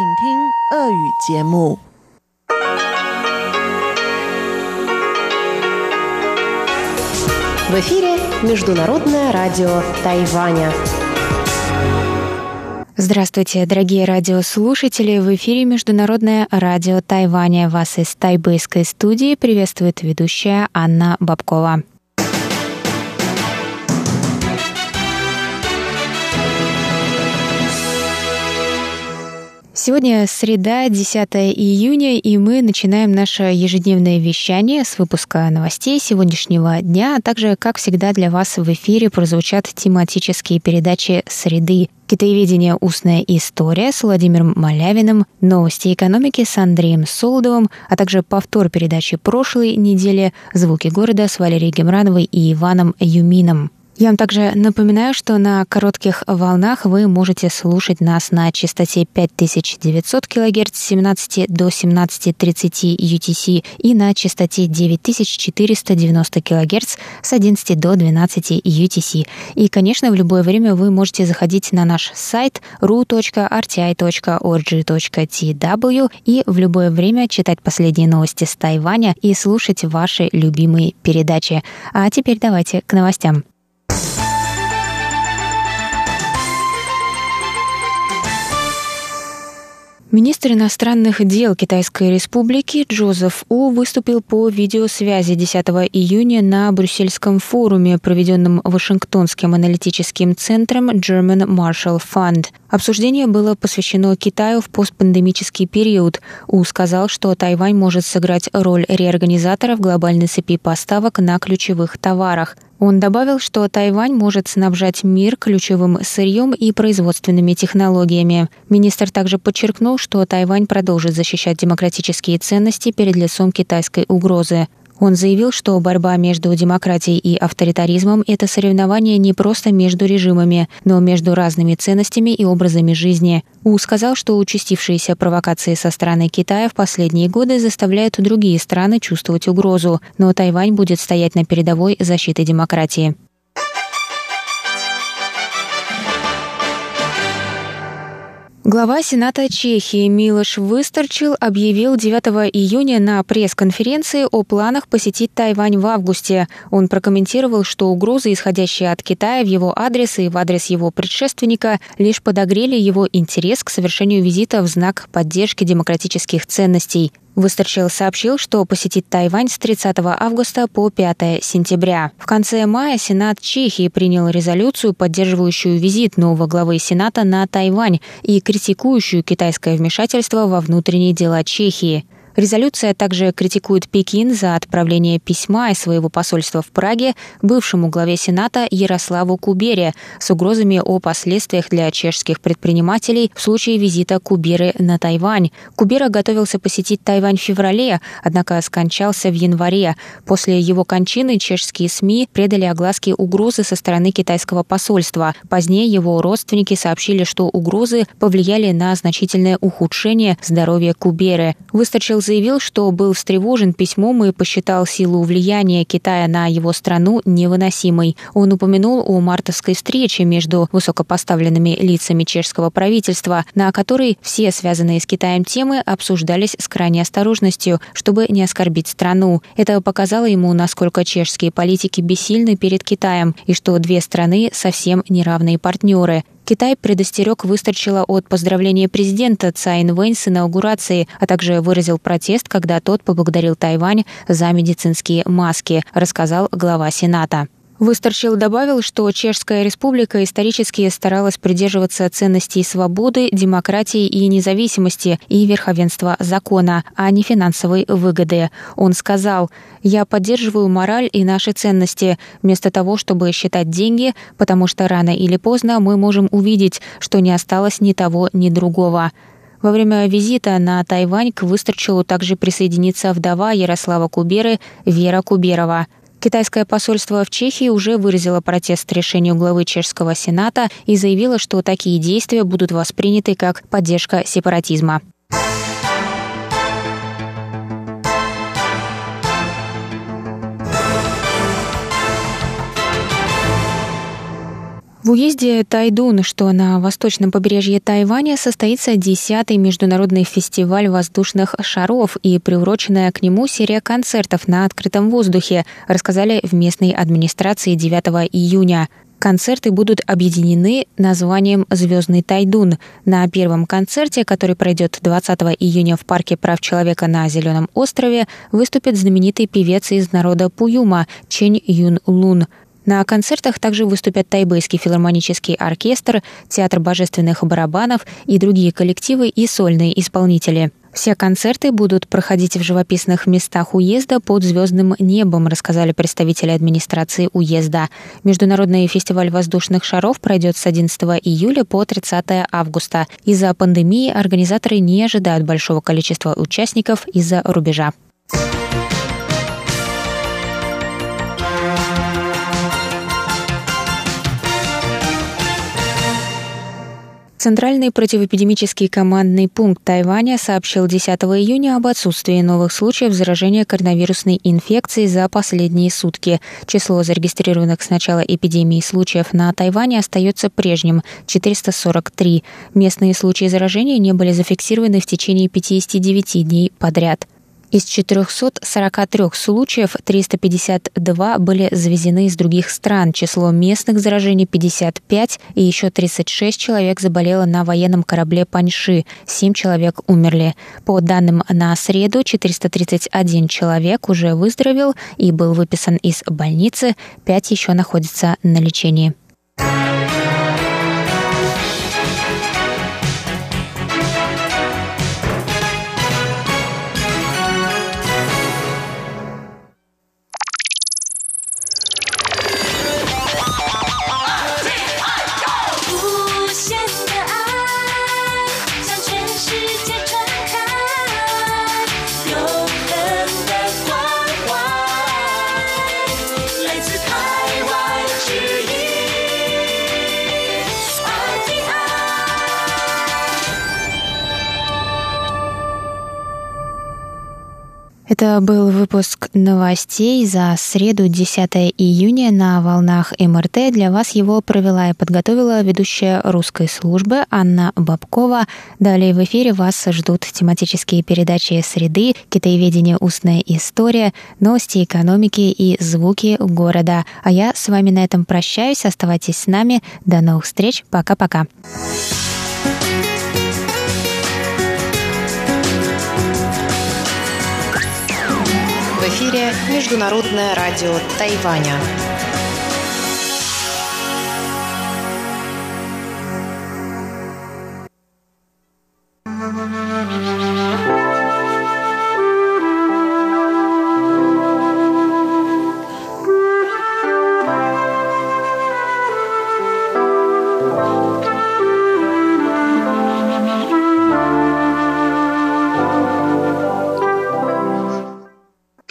В эфире Международное радио Тайваня. Здравствуйте, дорогие радиослушатели! В эфире Международное радио Тайваня. Вас из тайбэйской студии приветствует ведущая Анна Бабкова. Сегодня среда, 10 июня, и мы начинаем наше ежедневное вещание с выпуска новостей сегодняшнего дня, а также, как всегда, для вас в эфире прозвучат тематические передачи «Среды», Китаеведение «Устная история» с Владимиром Малявиным, новости экономики с Андреем Солодовым, а также повтор передачи прошлой недели «Звуки города» с Валерией Гемрановой и Иваном Юмином. Я вам также напоминаю, что на коротких волнах вы можете слушать нас на частоте 5900 кГц с 17 до 17.30 UTC и на частоте 9490 кГц с 11 до 12 UTC. И, конечно, в любое время вы можете заходить на наш сайт ru.rti.org.tw и в любое время читать последние новости с Тайваня и слушать ваши любимые передачи. А теперь давайте к новостям. Министр иностранных дел Китайской Республики Джозеф У выступил по видеосвязи 10 июня на Брюссельском форуме, проведенном Вашингтонским аналитическим центром German Marshall Fund. Обсуждение было посвящено Китаю в постпандемический период. У сказал, что Тайвань может сыграть роль реорганизатора в глобальной цепи поставок на ключевых товарах – он добавил, что Тайвань может снабжать мир ключевым сырьем и производственными технологиями. Министр также подчеркнул, что Тайвань продолжит защищать демократические ценности перед лицом китайской угрозы. Он заявил, что борьба между демократией и авторитаризмом – это соревнование не просто между режимами, но между разными ценностями и образами жизни. У сказал, что участившиеся провокации со стороны Китая в последние годы заставляют другие страны чувствовать угрозу, но Тайвань будет стоять на передовой защиты демократии. Глава Сената Чехии Милош Выстарчил объявил 9 июня на пресс-конференции о планах посетить Тайвань в августе. Он прокомментировал, что угрозы, исходящие от Китая в его адрес и в адрес его предшественника, лишь подогрели его интерес к совершению визита в знак поддержки демократических ценностей. Выстерчил сообщил, что посетит Тайвань с 30 августа по 5 сентября. В конце мая Сенат Чехии принял резолюцию, поддерживающую визит нового главы Сената на Тайвань и критикующую китайское вмешательство во внутренние дела Чехии. Резолюция также критикует Пекин за отправление письма из своего посольства в Праге бывшему главе Сената Ярославу Кубере с угрозами о последствиях для чешских предпринимателей в случае визита Куберы на Тайвань. Кубера готовился посетить Тайвань в феврале, однако скончался в январе. После его кончины чешские СМИ предали огласке угрозы со стороны китайского посольства. Позднее его родственники сообщили, что угрозы повлияли на значительное ухудшение здоровья Куберы. Выстачил заявил, что был встревожен письмом и посчитал силу влияния Китая на его страну невыносимой. Он упомянул о мартовской встрече между высокопоставленными лицами чешского правительства, на которой все связанные с Китаем темы обсуждались с крайней осторожностью, чтобы не оскорбить страну. Это показало ему, насколько чешские политики бессильны перед Китаем и что две страны совсем неравные партнеры. Китай предостерег Выстарчила от поздравления президента Цайн Вэнь с инаугурацией, а также выразил протест, когда тот поблагодарил Тайвань за медицинские маски, рассказал глава Сената. Высторчил добавил, что Чешская республика исторически старалась придерживаться ценностей свободы, демократии и независимости и верховенства закона, а не финансовой выгоды. Он сказал, «Я поддерживаю мораль и наши ценности, вместо того, чтобы считать деньги, потому что рано или поздно мы можем увидеть, что не осталось ни того, ни другого». Во время визита на Тайвань к Выстрчилу также присоединится вдова Ярослава Куберы Вера Куберова – Китайское посольство в Чехии уже выразило протест решению главы чешского сената и заявило, что такие действия будут восприняты как поддержка сепаратизма. В уезде Тайдун, что на восточном побережье Тайваня, состоится 10-й международный фестиваль воздушных шаров и приуроченная к нему серия концертов на открытом воздухе, рассказали в местной администрации 9 июня. Концерты будут объединены названием «Звездный Тайдун». На первом концерте, который пройдет 20 июня в Парке прав человека на Зеленом острове, выступит знаменитый певец из народа Пуюма Чень Юн Лун – на концертах также выступят Тайбэйский филармонический оркестр, Театр божественных барабанов и другие коллективы и сольные исполнители. Все концерты будут проходить в живописных местах уезда под звездным небом, рассказали представители администрации уезда. Международный фестиваль воздушных шаров пройдет с 11 июля по 30 августа. Из-за пандемии организаторы не ожидают большого количества участников из-за рубежа. Центральный противоэпидемический командный пункт Тайваня сообщил 10 июня об отсутствии новых случаев заражения коронавирусной инфекцией за последние сутки. Число зарегистрированных с начала эпидемии случаев на Тайване остается прежним – 443. Местные случаи заражения не были зафиксированы в течение 59 дней подряд. Из 443 случаев 352 были завезены из других стран. Число местных заражений 55, и еще 36 человек заболело на военном корабле Паньши. 7 человек умерли. По данным на среду, 431 человек уже выздоровел и был выписан из больницы, 5 еще находятся на лечении. Это был выпуск новостей за среду 10 июня на волнах МРТ. Для вас его провела и подготовила ведущая русской службы Анна Бабкова. Далее в эфире вас ждут тематические передачи «Среды», «Китаеведение. Устная история», «Новости экономики» и «Звуки города». А я с вами на этом прощаюсь. Оставайтесь с нами. До новых встреч. Пока-пока. Эфире Международное радио Тайваня.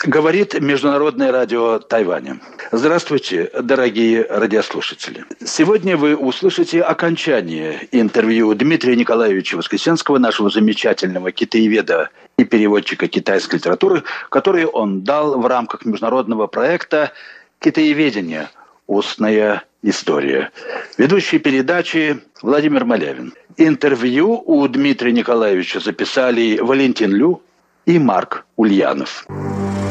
Говорит Международное радио Тайваня. Здравствуйте, дорогие радиослушатели. Сегодня вы услышите окончание интервью Дмитрия Николаевича Воскресенского, нашего замечательного китаеведа и переводчика китайской литературы, который он дал в рамках международного проекта «Китаеведение. Устная история». Ведущий передачи Владимир Малявин. Интервью у Дмитрия Николаевича записали Валентин Лю и Марк Ульянов. как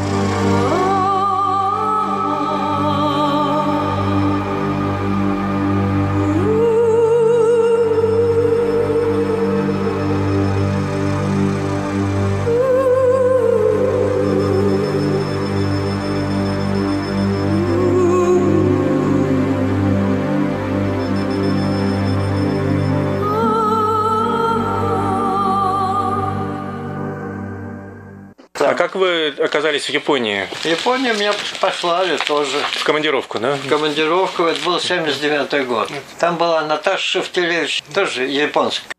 оказались в Японии? В Японию меня послали тоже. В командировку, да? В командировку, это был 79 год. Там была Наташа Шевтелевич, тоже японская.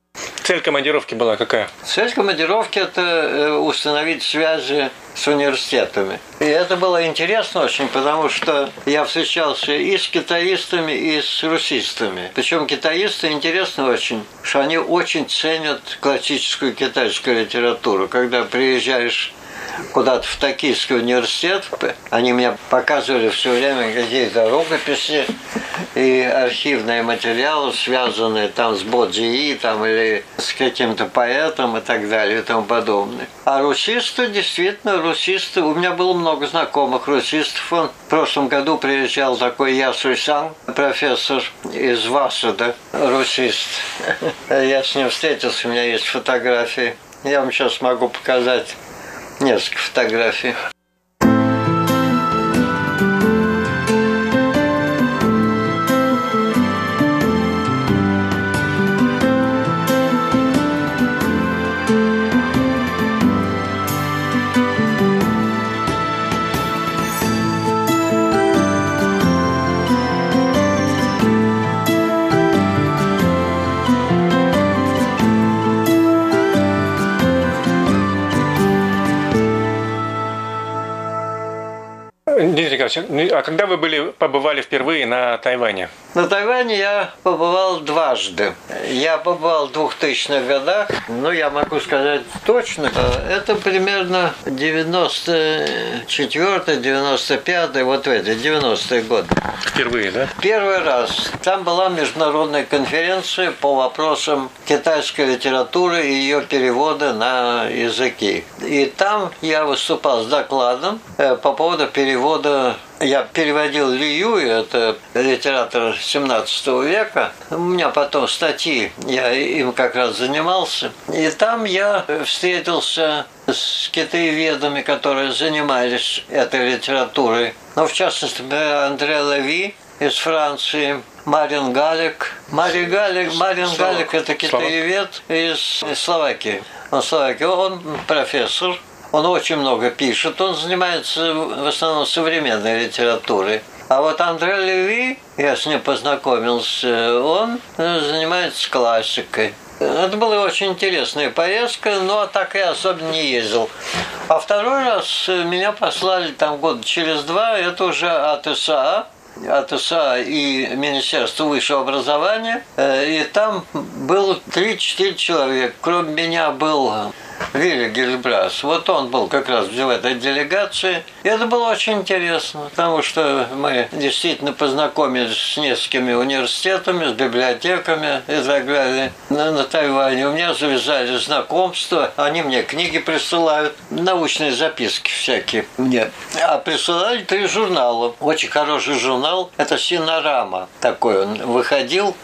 Цель командировки была какая? Цель командировки – это э, установить связи с университетами. И это было интересно очень, потому что я встречался и с китаистами, и с русистами. Причем китаисты интересно очень, что они очень ценят классическую китайскую литературу. Когда приезжаешь куда-то в Токийский университет. Они мне показывали все время какие-то рукописи и архивные материалы, связанные там с Боджи там, или с каким-то поэтом и так далее и тому подобное. А русисты, действительно, русисты, у меня было много знакомых русистов. Он в прошлом году приезжал такой Ясуй Сан, профессор из Васада, русист. Я с ним встретился, у меня есть фотографии. Я вам сейчас могу показать несколько фотографий. Дмитрий Николаевич, а когда вы были, побывали впервые на Тайване? На Тайване я побывал дважды. Я побывал в 2000-х годах, ну, я могу сказать точно, это примерно 94-95, вот в эти 90-е годы. Впервые, да? Первый раз. Там была международная конференция по вопросам китайской литературы и ее перевода на языки. И там я выступал с докладом э, по поводу перевода я переводил Ли Юи, это литератор 17 века. У меня потом статьи, я им как раз занимался. И там я встретился с китаеведами, которые занимались этой литературой. Ну, в частности, Андре Леви из Франции, Марин Галик. Марин Галик, Марин Галик – это китаевед из Словакии. Он Словакии, он профессор он очень много пишет, он занимается в основном современной литературой. А вот Андре Леви, я с ним познакомился, он занимается классикой. Это была очень интересная поездка, но так и особенно не ездил. А второй раз меня послали там год через два, это уже от ИСА, от ИСА и Министерства высшего образования. И там было 3-4 человека. Кроме меня был Вилли Гильбрас. Вот он был как раз в этой делегации. И это было очень интересно, потому что мы действительно познакомились с несколькими университетами, с библиотеками и так далее на, на Тайване. У меня завязали знакомства, они мне книги присылают, научные записки всякие мне. А присылали три журнала. Очень хороший журнал, это Синорама такой он выходил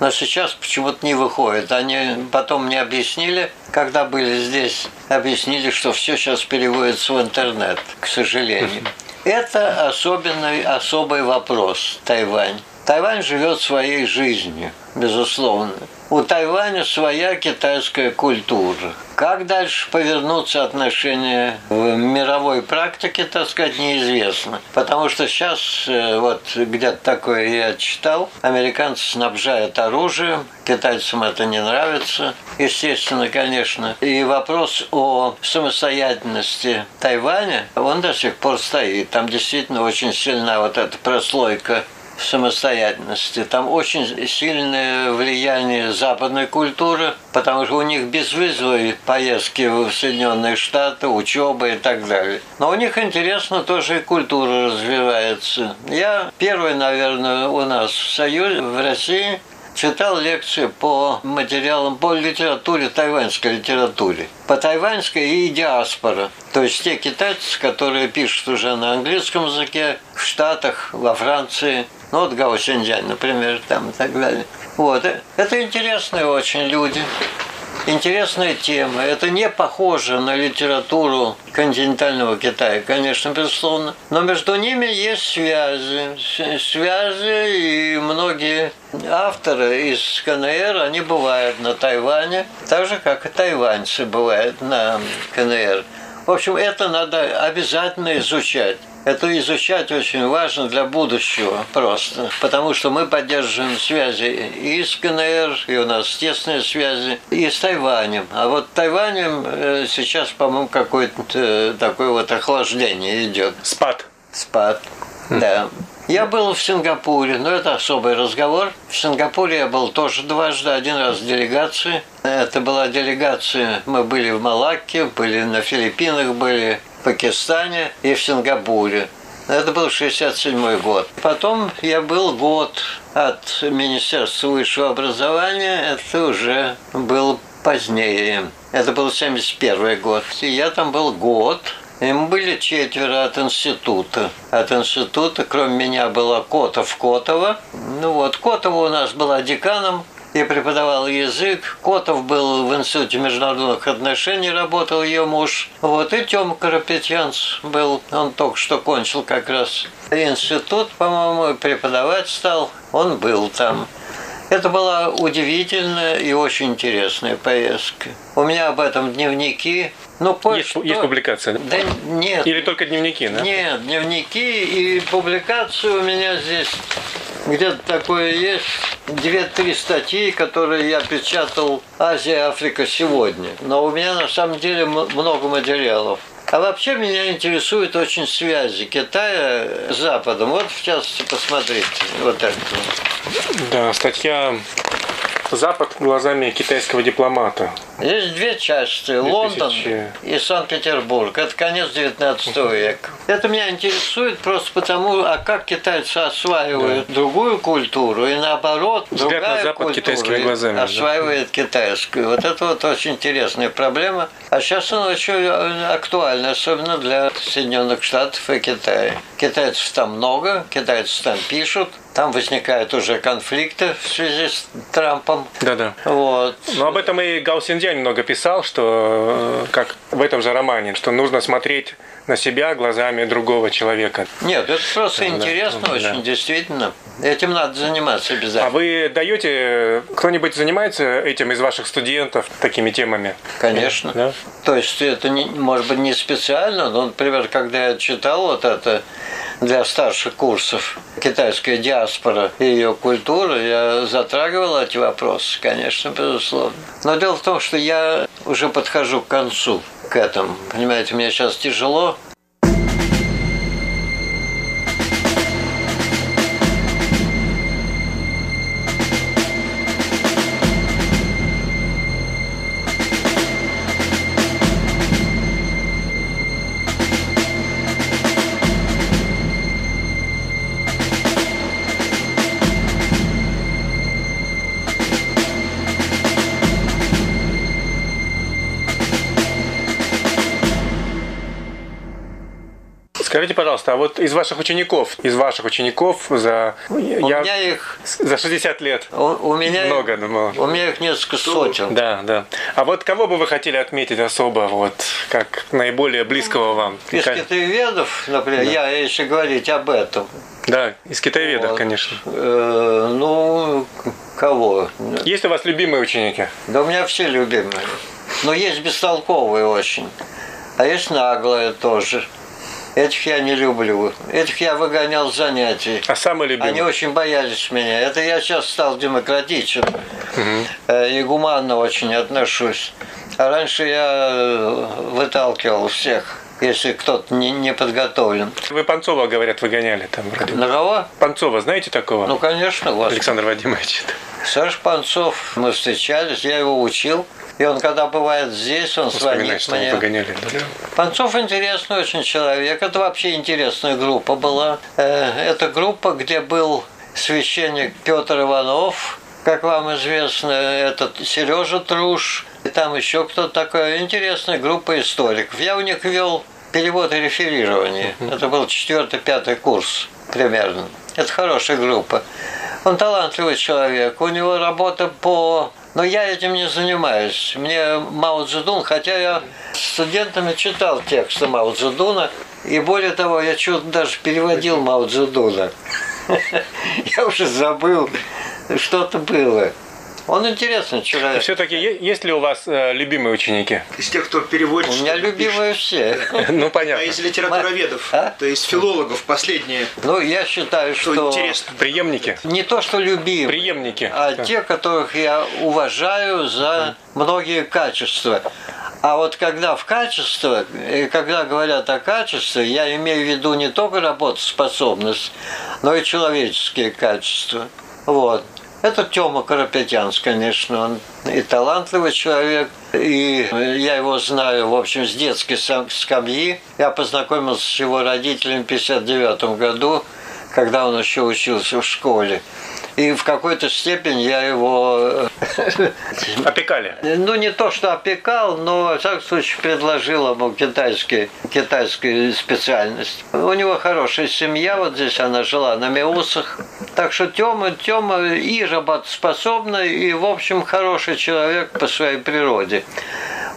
но сейчас почему-то не выходит. Они потом мне объяснили, когда были здесь, объяснили, что все сейчас переводится в интернет, к сожалению. Это особенный, особый вопрос Тайвань. Тайвань живет своей жизнью, безусловно. У Тайваня своя китайская культура. Как дальше повернутся отношения в мировой практике, так сказать, неизвестно. Потому что сейчас, э, вот где-то такое я читал, американцы снабжают оружием, китайцам это не нравится, естественно, конечно. И вопрос о самостоятельности Тайваня, он до сих пор стоит. Там действительно очень сильна вот эта прослойка самостоятельности. Там очень сильное влияние западной культуры, потому что у них безвизовые поездки в Соединенные Штаты, учеба и так далее. Но у них интересно тоже и культура развивается. Я первый, наверное, у нас в Союзе, в России, читал лекции по материалам, по литературе, тайваньской литературе. По тайваньской и диаспора. То есть те китайцы, которые пишут уже на английском языке, в Штатах, во Франции, ну вот Гао например, там и так далее. Вот. Э, это интересные очень люди. Интересная тема. Это не похоже на литературу континентального Китая, конечно, безусловно. Но между ними есть связи. Связи, и многие авторы из КНР, они бывают на Тайване, так же, как и тайваньцы бывают на КНР. В общем, это надо обязательно изучать. Это изучать очень важно для будущего просто, потому что мы поддерживаем связи и с КНР, и у нас тесные связи, и с Тайванем. А вот Тайванем э, сейчас, по-моему, какое-то э, такое вот охлаждение идет. Спад. Спад, да. Я был в Сингапуре, но это особый разговор. В Сингапуре я был тоже дважды, один раз в делегации. Это была делегация, мы были в Малакке, были на Филиппинах, были Пакистане и в Сингапуре. Это был 67 год. Потом я был год от Министерства высшего образования. Это уже был позднее. Это был 71 год. И я там был год. И мы были четверо от института. От института, кроме меня, была Котов-Котова. Ну вот, Котова у нас была деканом и преподавал язык. Котов был в Институте международных отношений, работал ее муж. Вот, и Тёма Карапетьянц был, он только что кончил как раз институт, по-моему, преподавать стал. Он был там. Это была удивительная и очень интересная поездка. У меня об этом дневники. Ну, есть, есть публикация? Да нет. Или только дневники, да? Нет, дневники и публикации у меня здесь где-то такое есть. Две-три статьи, которые я печатал «Азия, Африка сегодня». Но у меня на самом деле много материалов. А вообще меня интересуют очень связи Китая с Западом. Вот, в частности, посмотрите, вот это. Да, статья Запад глазами китайского дипломата. Есть две части. 2000... Лондон и Санкт-Петербург. Это конец 19 века. Это меня интересует просто потому, а как китайцы осваивают да. другую культуру и наоборот, Взгляд другая на Запад культура китайскими глазами, осваивает да. китайскую. Вот это вот очень интересная проблема. А сейчас она очень актуальна, особенно для Соединенных Штатов и Китая. Китайцев там много, китайцы там пишут, там возникают уже конфликты в связи с Трампом. Да-да. Вот. Но об этом и Гао Синдзянь много писал, что, э, как в этом же романе, что нужно смотреть на себя глазами другого человека. Нет, это просто да, интересно да, очень, да. действительно. Этим надо заниматься обязательно. А вы даете, кто-нибудь занимается этим из ваших студентов, такими темами? Конечно. Да? То есть это, не, может быть, не специально, но, например, когда я читал вот это для старших курсов китайская диаспора и ее культура, я затрагивал эти вопросы, конечно, безусловно. Но дело в том, что я уже подхожу к концу к этому. Понимаете, мне сейчас тяжело, пожалуйста, а вот из ваших учеников, из ваших учеников за... У я, меня их... За 60 лет. У, у меня много, их, думал. У меня их несколько сотен. Да, да. А вот кого бы вы хотели отметить особо, вот, как наиболее близкого вам? Из китаеведов, например, да. я, если говорить об этом. Да, из китаеведов, вот. конечно. Э, ну, кого? Есть у вас любимые ученики? Да у меня все любимые. Но есть бестолковые очень. А есть наглые тоже. Этих я не люблю. Этих я выгонял с занятий. А самый любимый? Они очень боялись меня. Это я сейчас стал демократичен. Угу. И гуманно очень отношусь. А раньше я э, выталкивал всех если кто-то не, не подготовлен. Вы Панцова, говорят, выгоняли там вроде. На кого? Панцова, знаете такого? Ну, конечно. Вас. Александр Вадимович. Саш Панцов, мы встречались, я его учил. И он, когда бывает здесь, он звонит мне. Выгоняли, да? Панцов интересный очень человек. Это вообще интересная группа была. Э, это группа, где был священник Петр Иванов, как вам известно, этот Сережа Труш, и там еще кто-то такой. Интересная группа историков. Я у них вел перевод и реферирование. Это был четвертый-пятый курс примерно. Это хорошая группа. Он талантливый человек. У него работа по но я этим не занимаюсь. Мне Мао Цзэдун, хотя я студентами читал тексты Мао Цзэдуна, и более того, я что-то даже переводил Мао Цзэдуна. Я уже забыл, что-то было. Он интересный человек. Все-таки есть ли у вас э, любимые ученики? Из тех, кто переводит. У меня любимые пишет. все. Ну понятно. А из литературоведов, а? то есть филологов последние. Ну я считаю, что, что интересно. Преемники. Не то, что любимые. Преемники. А да. те, которых я уважаю за многие качества. А вот когда в качестве, и когда говорят о качестве, я имею в виду не только работоспособность, но и человеческие качества. Вот. Это Тёма Карапетянс, конечно, он и талантливый человек, и я его знаю, в общем, с детской скамьи. Я познакомился с его родителями в 1959 году, когда он еще учился в школе. И в какой-то степени я его... Э, Опекали? Ну, не то, что опекал, но, в всяком случае, предложил ему китайский, китайскую специальность. У него хорошая семья, вот здесь она жила на Меусах. Так что Тёма, Тёма и работоспособный, и, в общем, хороший человек по своей природе.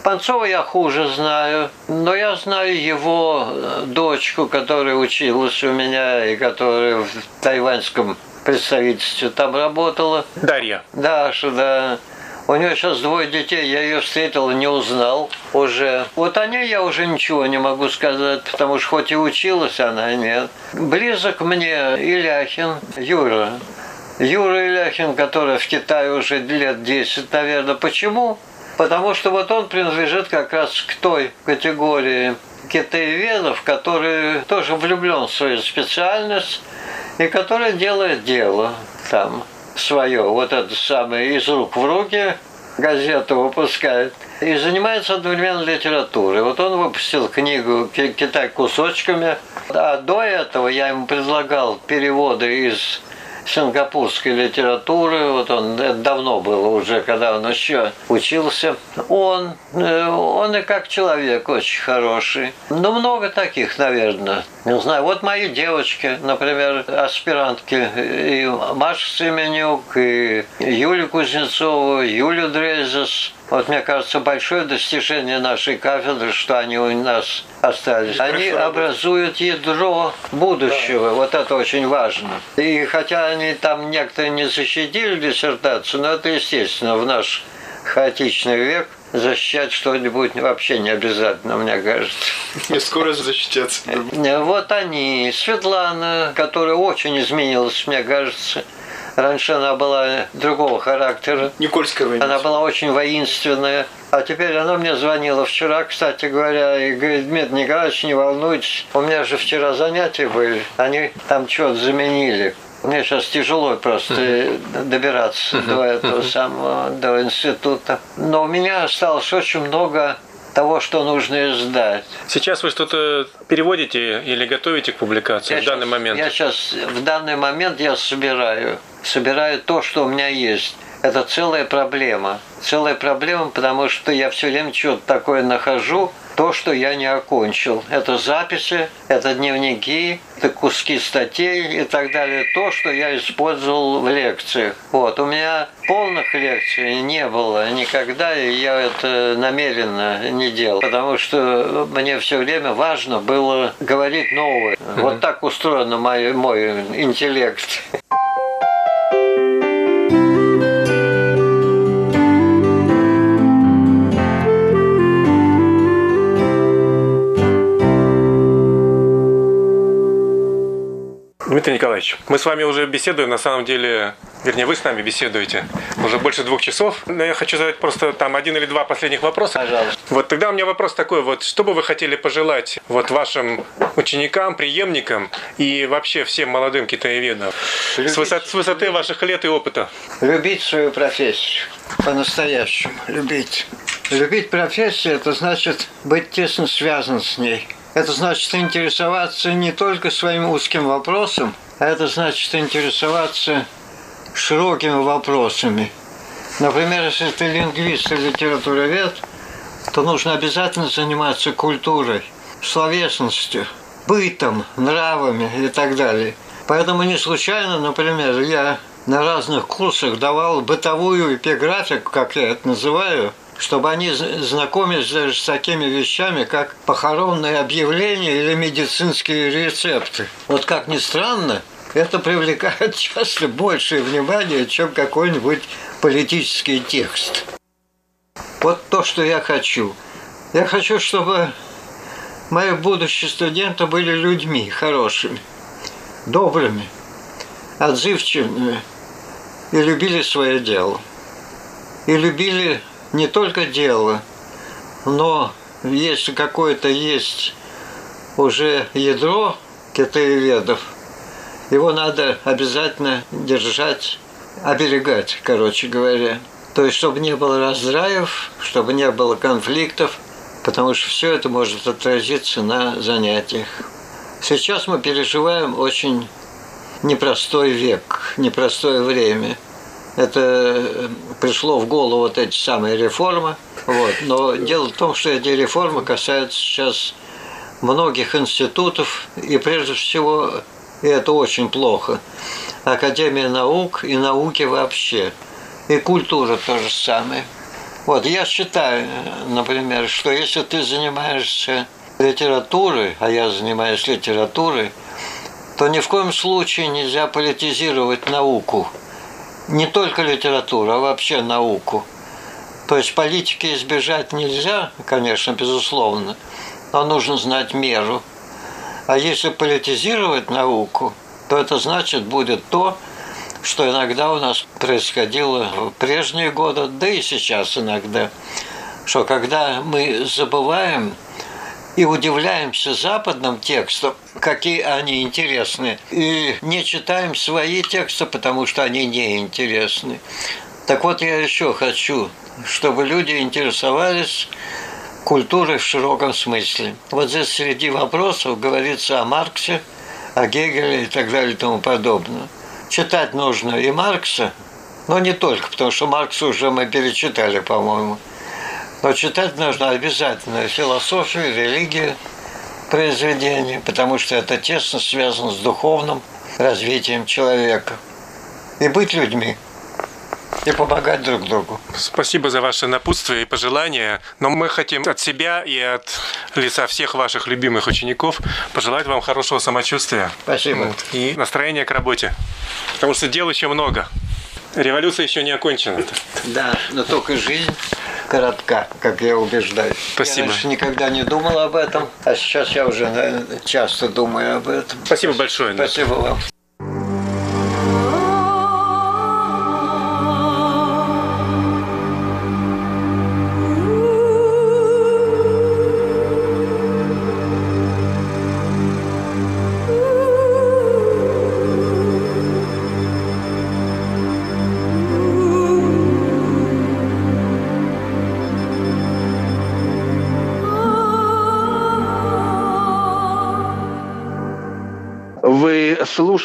Панцова я хуже знаю, но я знаю его э, дочку, которая училась у меня и которая в тайваньском представительстве там работала. Дарья. Даша, да. У нее сейчас двое детей, я ее встретил, не узнал уже. Вот о ней я уже ничего не могу сказать, потому что хоть и училась она, нет. Близок мне Иляхин, Юра. Юра Иляхин, который в Китае уже лет 10, наверное. Почему? Потому что вот он принадлежит как раз к той категории китаеведов, который тоже влюблен в свою специальность, и который делает дело там свое, вот это самое, из рук в руки, газету выпускает, и занимается одновременно литературой. Вот он выпустил книгу «Китай кусочками», а до этого я ему предлагал переводы из сингапурской литературы, вот он, это давно было уже, когда он еще учился, он, э, он и как человек очень хороший. Ну, много таких, наверное. Не знаю, вот мои девочки, например, аспирантки, и Маша Семенюк, и Юля Кузнецова, Юля Дрезес, вот мне кажется, большое достижение нашей кафедры, что они у нас остались. Они образуют ядро будущего. Вот это очень важно. И хотя они там некоторые не защитили диссертацию, но это естественно в наш хаотичный век защищать что-нибудь вообще не обязательно, мне кажется. Не скоро защитятся. Вот они. Светлана, которая очень изменилась, мне кажется. Раньше она была другого характера. Никольская война. Она была очень воинственная. А теперь она мне звонила вчера, кстати говоря, и говорит, Дмитрий Николаевич, не волнуйтесь, у меня же вчера занятия были, они там что-то заменили. Мне сейчас тяжело просто добираться до этого самого, до института. Но у меня осталось очень много того, что нужно издать. Сейчас вы что-то переводите или готовите к публикации я в данный момент? Я сейчас, в данный момент я собираю собираю то, что у меня есть. Это целая проблема. Целая проблема, потому что я все время что-то такое нахожу, то, что я не окончил. Это записи, это дневники, это куски статей и так далее. То, что я использовал в лекциях. Вот. У меня полных лекций не было никогда, и я это намеренно не делал. Потому что мне все время важно было говорить новое. Вот так устроен мой, мой интеллект. Дмитрий Николаевич, мы с вами уже беседуем, на самом деле, вернее, вы с нами беседуете уже больше двух часов. Но я хочу задать просто там один или два последних вопроса. Пожалуйста. Вот тогда у меня вопрос такой, вот что бы вы хотели пожелать вот вашим ученикам, преемникам и вообще всем молодым китаеведам с, высот, с высоты ваших лет и опыта? Любить свою профессию по-настоящему, любить. Любить профессию – это значит быть тесно связан с ней – это значит интересоваться не только своим узким вопросом, а это значит интересоваться широкими вопросами. Например, если ты лингвист и литературовед, то нужно обязательно заниматься культурой, словесностью, бытом, нравами и так далее. Поэтому не случайно, например, я на разных курсах давал бытовую эпиграфику, как я это называю, чтобы они знакомились даже с такими вещами, как похоронные объявления или медицинские рецепты. Вот как ни странно, это привлекает часто большее внимание, чем какой-нибудь политический текст. Вот то, что я хочу. Я хочу, чтобы мои будущие студенты были людьми хорошими, добрыми, отзывчивыми и любили свое дело. И любили не только дело, но если какое-то есть уже ядро китаеведов, его надо обязательно держать оберегать, короче говоря. То есть, чтобы не было раздраев, чтобы не было конфликтов, потому что все это может отразиться на занятиях. Сейчас мы переживаем очень непростой век, непростое время. Это э, пришло в голову вот эти самые реформы. Вот. Но дело в том, что эти реформы касаются сейчас многих институтов, и прежде всего, и это очень плохо, Академия наук и науки вообще. И культура то же самое. Вот, я считаю, например, что если ты занимаешься литературой, а я занимаюсь литературой, то ни в коем случае нельзя политизировать науку. Не только литературу, а вообще науку. То есть политики избежать нельзя, конечно, безусловно, но нужно знать меру. А если политизировать науку, то это значит будет то, что иногда у нас происходило в прежние годы, да и сейчас иногда, что когда мы забываем и удивляемся западным текстам, какие они интересны, и не читаем свои тексты, потому что они неинтересны. Так вот, я еще хочу, чтобы люди интересовались культурой в широком смысле. Вот здесь среди вопросов говорится о Марксе, о Гегеле и так далее и тому подобное. Читать нужно и Маркса, но не только, потому что Маркса уже мы перечитали, по-моему – но читать нужно обязательно философию, религию, произведения, потому что это тесно связано с духовным развитием человека. И быть людьми и помогать друг другу. Спасибо за ваше напутствие и пожелания. Но мы хотим от себя и от лица всех ваших любимых учеников пожелать вам хорошего самочувствия. Спасибо. И настроения к работе. Потому что дел еще много. Революция еще не окончена. Да, но только жизнь коротка, как я убеждаюсь. Спасибо. Я раньше никогда не думал об этом, а сейчас я уже наверное, часто думаю об этом. Спасибо большое. Спасибо вам.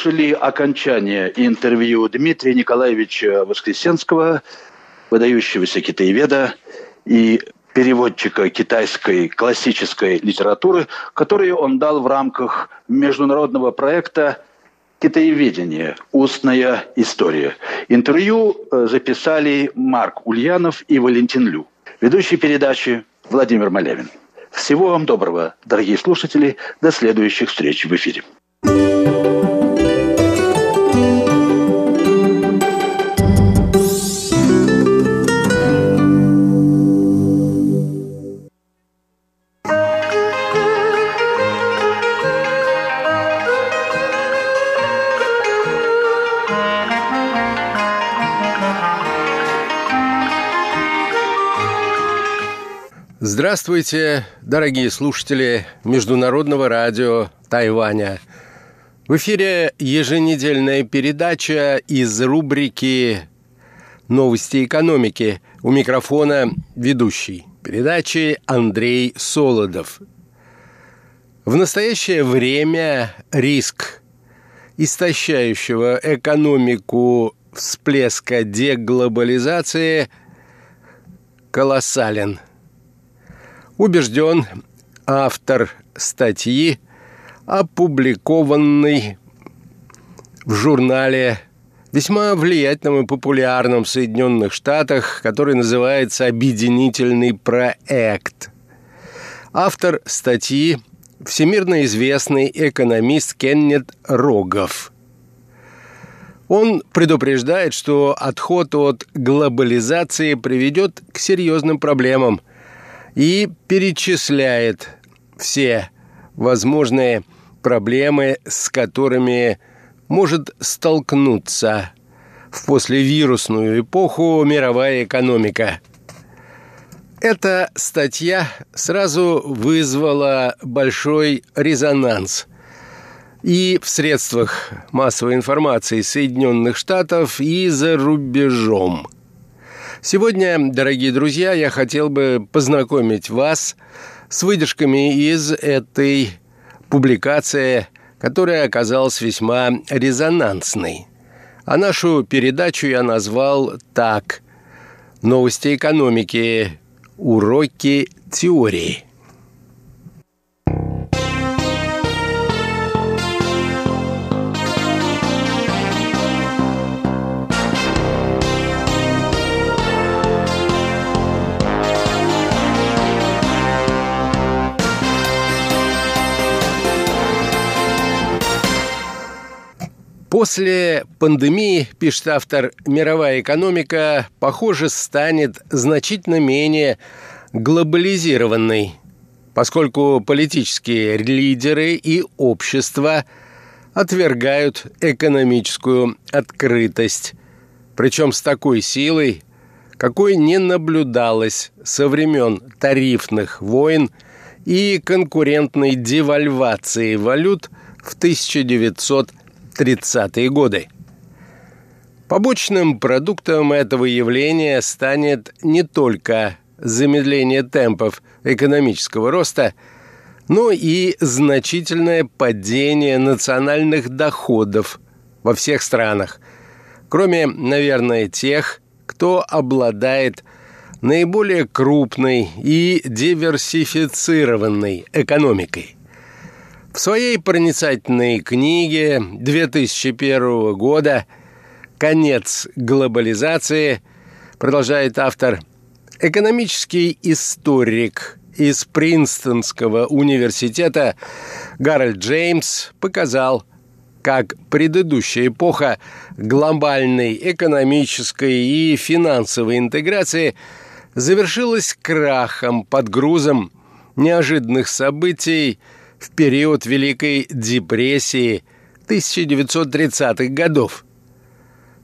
Слушали окончание интервью Дмитрия Николаевича Воскресенского, выдающегося китаеведа и переводчика китайской классической литературы, которые он дал в рамках международного проекта «Китаеведение. Устная история». Интервью э, записали Марк Ульянов и Валентин Лю. Ведущий передачи Владимир Малявин. Всего вам доброго, дорогие слушатели. До следующих встреч в эфире. Здравствуйте, дорогие слушатели Международного радио Тайваня. В эфире еженедельная передача из рубрики «Новости экономики». У микрофона ведущий передачи Андрей Солодов. В настоящее время риск истощающего экономику всплеска деглобализации колоссален – убежден автор статьи, опубликованной в журнале весьма влиятельном и популярном в Соединенных Штатах, который называется «Объединительный проект». Автор статьи – всемирно известный экономист Кеннет Рогов. Он предупреждает, что отход от глобализации приведет к серьезным проблемам – и перечисляет все возможные проблемы, с которыми может столкнуться в послевирусную эпоху мировая экономика. Эта статья сразу вызвала большой резонанс. и в средствах массовой информации Соединенных Штатов, и за рубежом. Сегодня, дорогие друзья, я хотел бы познакомить вас с выдержками из этой публикации, которая оказалась весьма резонансной. А нашу передачу я назвал так «Новости экономики. Уроки теории». После пандемии, пишет автор, мировая экономика, похоже, станет значительно менее глобализированной, поскольку политические лидеры и общества отвергают экономическую открытость, причем с такой силой, какой не наблюдалось со времен тарифных войн и конкурентной девальвации валют в 1900 30-е годы. Побочным продуктом этого явления станет не только замедление темпов экономического роста, но и значительное падение национальных доходов во всех странах, кроме, наверное, тех, кто обладает наиболее крупной и диверсифицированной экономикой – в своей проницательной книге 2001 года «Конец глобализации» продолжает автор. Экономический историк из Принстонского университета Гарольд Джеймс показал, как предыдущая эпоха глобальной экономической и финансовой интеграции завершилась крахом под грузом неожиданных событий – в период Великой депрессии 1930-х годов.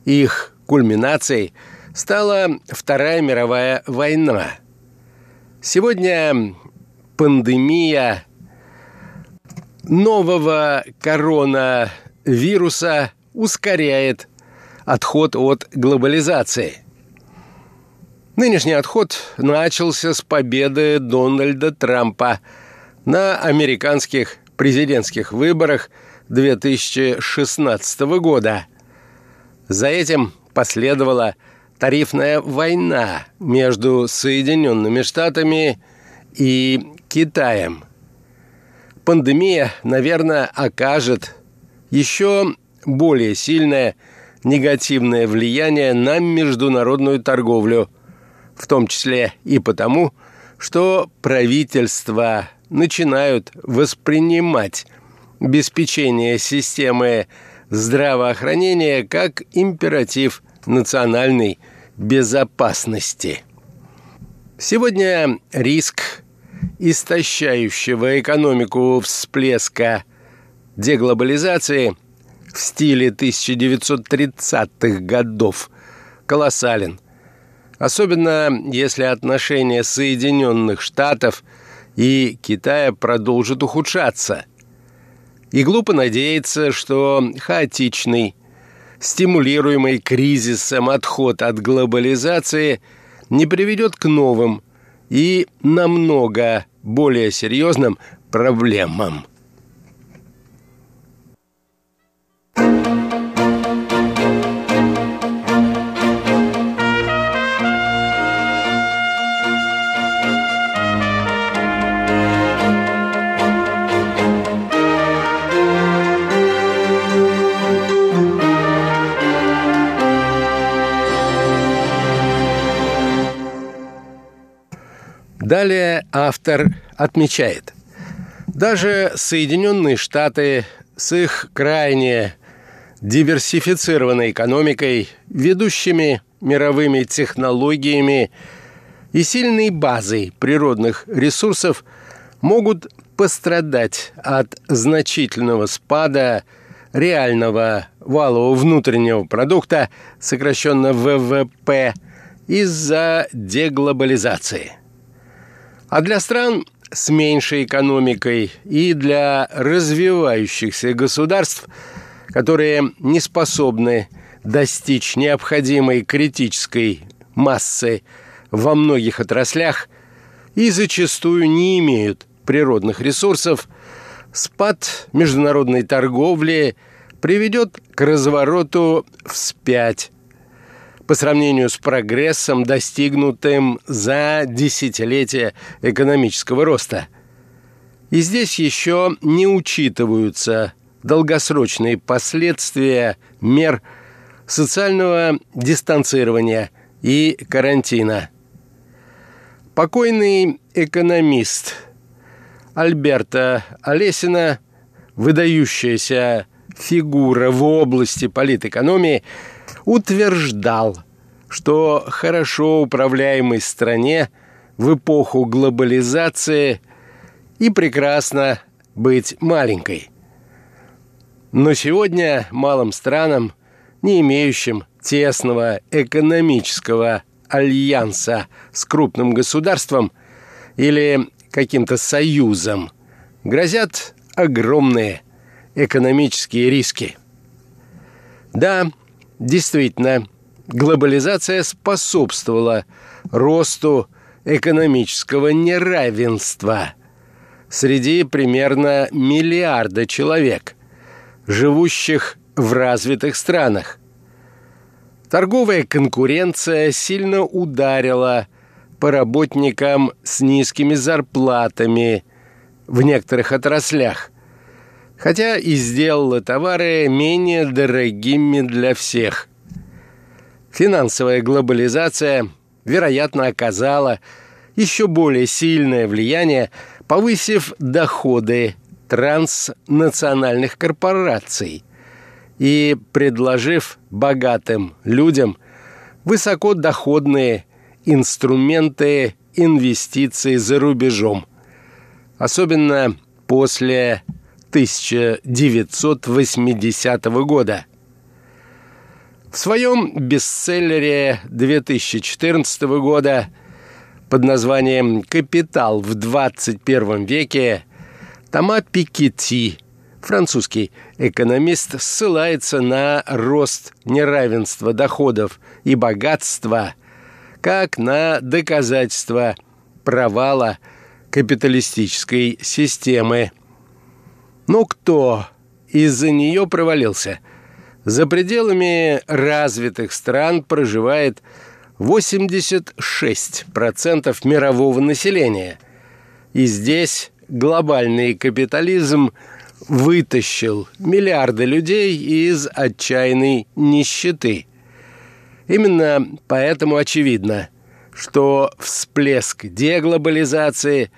Их кульминацией стала Вторая мировая война. Сегодня пандемия нового коронавируса ускоряет отход от глобализации. Нынешний отход начался с победы Дональда Трампа – на американских президентских выборах 2016 года. За этим последовала тарифная война между Соединенными Штатами и Китаем. Пандемия, наверное, окажет еще более сильное негативное влияние на международную торговлю, в том числе и потому, что правительства начинают воспринимать обеспечение системы здравоохранения как императив национальной безопасности. Сегодня риск истощающего экономику всплеска деглобализации в стиле 1930-х годов колоссален. Особенно если отношения Соединенных Штатов – и Китая продолжит ухудшаться. И глупо надеяться, что хаотичный, стимулируемый кризисом отход от глобализации не приведет к новым и намного более серьезным проблемам. Далее автор отмечает, даже Соединенные Штаты с их крайне диверсифицированной экономикой, ведущими мировыми технологиями и сильной базой природных ресурсов могут пострадать от значительного спада реального валового внутреннего продукта, сокращенно ВВП, из-за деглобализации – а для стран с меньшей экономикой и для развивающихся государств, которые не способны достичь необходимой критической массы во многих отраслях и зачастую не имеют природных ресурсов, спад международной торговли приведет к развороту вспять по сравнению с прогрессом, достигнутым за десятилетия экономического роста. И здесь еще не учитываются долгосрочные последствия мер социального дистанцирования и карантина. Покойный экономист Альберта Олесина, выдающаяся фигура в области политэкономии – утверждал, что хорошо управляемой стране в эпоху глобализации и прекрасно быть маленькой. Но сегодня малым странам, не имеющим тесного экономического альянса с крупным государством или каким-то союзом, грозят огромные экономические риски. Да, Действительно, глобализация способствовала росту экономического неравенства среди примерно миллиарда человек, живущих в развитых странах. Торговая конкуренция сильно ударила по работникам с низкими зарплатами в некоторых отраслях – хотя и сделала товары менее дорогими для всех. Финансовая глобализация, вероятно, оказала еще более сильное влияние, повысив доходы транснациональных корпораций и предложив богатым людям высокодоходные инструменты инвестиций за рубежом, особенно после 1980 года. В своем бестселлере 2014 года под названием «Капитал в 21 веке» Тома Пикетти, французский экономист, ссылается на рост неравенства доходов и богатства как на доказательство провала капиталистической системы но кто из-за нее провалился? За пределами развитых стран проживает 86% мирового населения. И здесь глобальный капитализм вытащил миллиарды людей из отчаянной нищеты. Именно поэтому очевидно, что всплеск деглобализации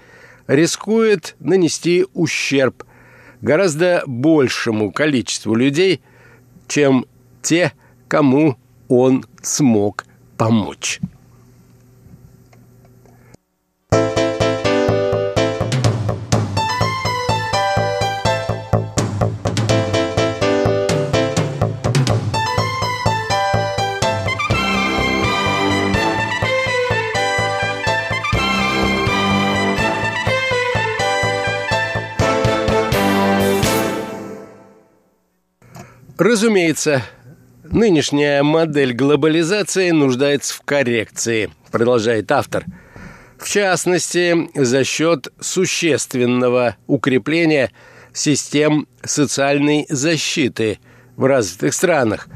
рискует нанести ущерб гораздо большему количеству людей, чем те, кому он смог помочь. Разумеется, нынешняя модель глобализации нуждается в коррекции, продолжает автор. В частности, за счет существенного укрепления систем социальной защиты в развитых странах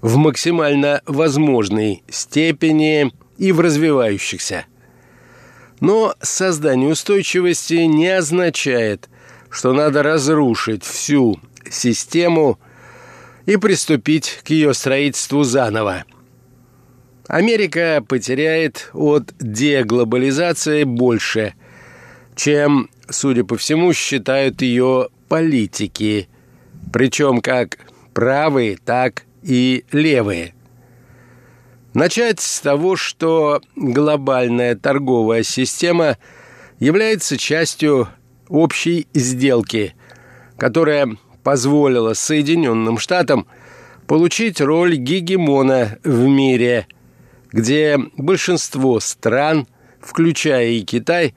в максимально возможной степени и в развивающихся. Но создание устойчивости не означает, что надо разрушить всю систему и приступить к ее строительству заново. Америка потеряет от деглобализации больше, чем, судя по всему, считают ее политики, причем как правые, так и левые. Начать с того, что глобальная торговая система является частью общей сделки, которая позволило Соединенным Штатам получить роль гегемона в мире, где большинство стран, включая и Китай,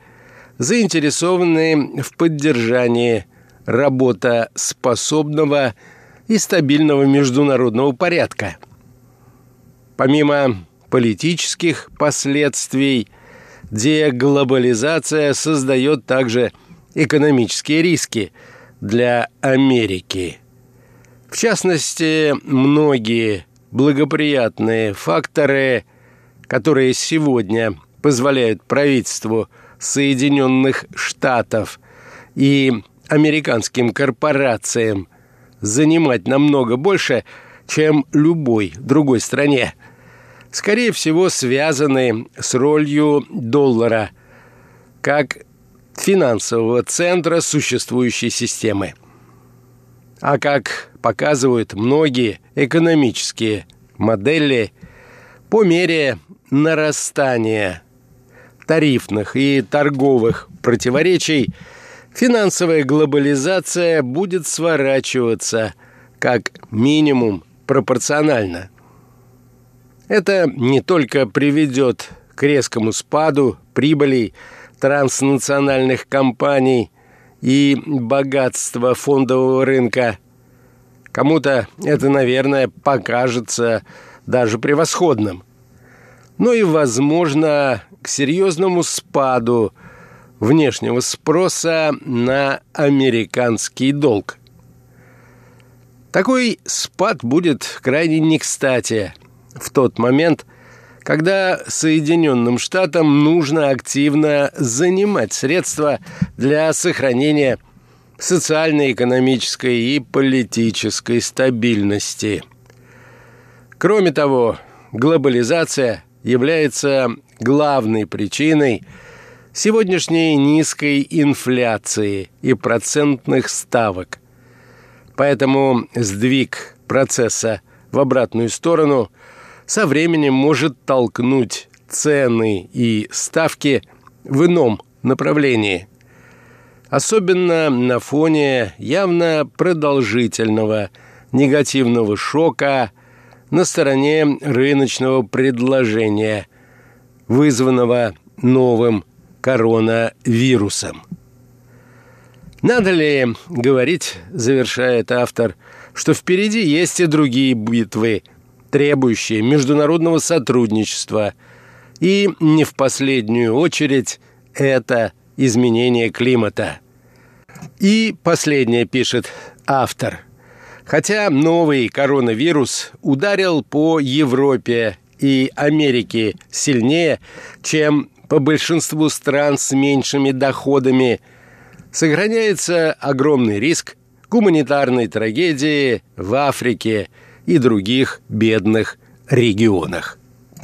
заинтересованы в поддержании работоспособного и стабильного международного порядка. Помимо политических последствий, деглобализация создает также экономические риски для Америки. В частности, многие благоприятные факторы, которые сегодня позволяют правительству Соединенных Штатов и американским корпорациям занимать намного больше, чем любой другой стране, скорее всего, связаны с ролью доллара как финансового центра существующей системы. А как показывают многие экономические модели, по мере нарастания тарифных и торговых противоречий финансовая глобализация будет сворачиваться как минимум пропорционально. Это не только приведет к резкому спаду прибылей транснациональных компаний и богатства фондового рынка. Кому-то это, наверное, покажется даже превосходным. Но и, возможно, к серьезному спаду внешнего спроса на американский долг. Такой спад будет крайне не кстати в тот момент, Соединенным Штатам нужно активно занимать средства для сохранения социальной, экономической и политической стабильности. Кроме того, глобализация является главной причиной сегодняшней низкой инфляции и процентных ставок. Поэтому сдвиг процесса в обратную сторону – со временем может толкнуть цены и ставки в ином направлении. Особенно на фоне явно продолжительного негативного шока на стороне рыночного предложения, вызванного новым коронавирусом. Надо ли говорить, завершает автор, что впереди есть и другие битвы, требующие международного сотрудничества. И не в последнюю очередь это изменение климата. И последнее пишет автор. Хотя новый коронавирус ударил по Европе и Америке сильнее, чем по большинству стран с меньшими доходами, сохраняется огромный риск гуманитарной трагедии в Африке – и других бедных регионах.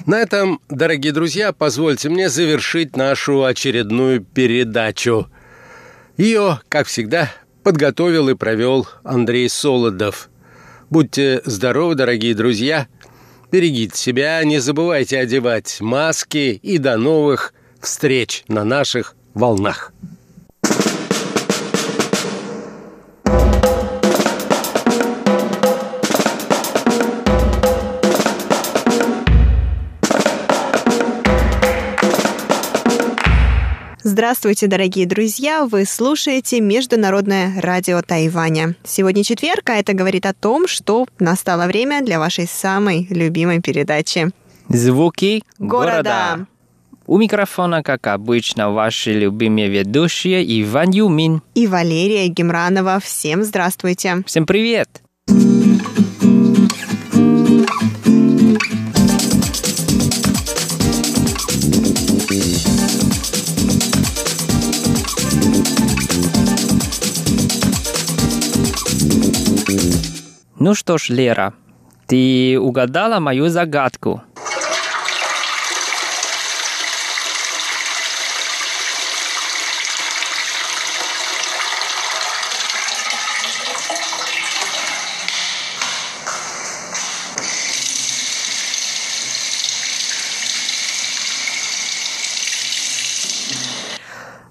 На этом, дорогие друзья, позвольте мне завершить нашу очередную передачу. Ее, как всегда, подготовил и провел Андрей Солодов. Будьте здоровы, дорогие друзья. Берегите себя, не забывайте одевать маски и до новых встреч на наших волнах. Здравствуйте, дорогие друзья! Вы слушаете Международное радио Тайваня. Сегодня четверг, а это говорит о том, что настало время для вашей самой любимой передачи. Звуки города. города. У микрофона, как обычно, ваши любимые ведущие Иван Юмин и Валерия Гемранова. Всем здравствуйте! Всем привет! Ну что ж, Лера, ты угадала мою загадку.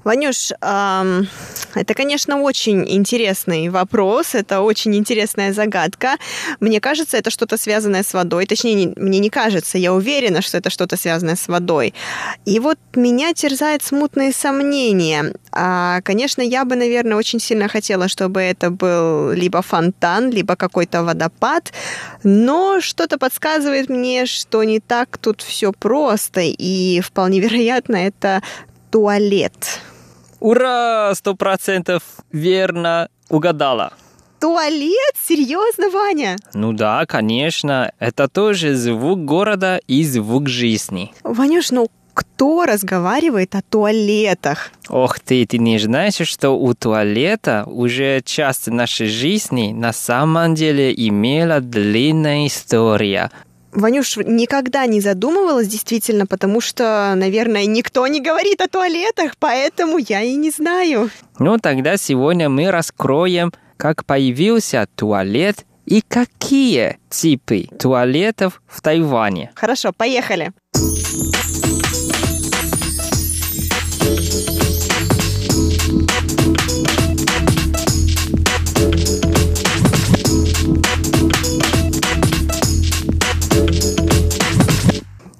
Ванюш, это, конечно, очень интересный вопрос, это очень интересная загадка. Мне кажется, это что-то связанное с водой. Точнее, не, мне не кажется, я уверена, что это что-то связанное с водой. И вот меня терзают смутные сомнения. А, конечно, я бы, наверное, очень сильно хотела, чтобы это был либо фонтан, либо какой-то водопад, но что-то подсказывает мне, что не так тут все просто, и вполне вероятно, это туалет. Ура! Сто процентов верно угадала. Туалет? Серьезно, Ваня? Ну да, конечно. Это тоже звук города и звук жизни. Ванюш, ну кто разговаривает о туалетах? Ох ты, ты не знаешь, что у туалета уже часть нашей жизни на самом деле имела длинная история. Ванюш, никогда не задумывалась действительно, потому что, наверное, никто не говорит о туалетах, поэтому я и не знаю. Ну, тогда сегодня мы раскроем, как появился туалет и какие типы туалетов в Тайване. Хорошо, поехали.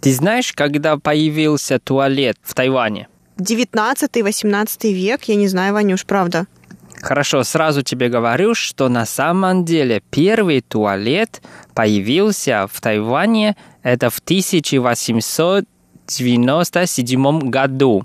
Ты знаешь, когда появился туалет в Тайване? 19-18 век, я не знаю, Ванюш, правда. Хорошо, сразу тебе говорю, что на самом деле первый туалет появился в Тайване это в 1897 году.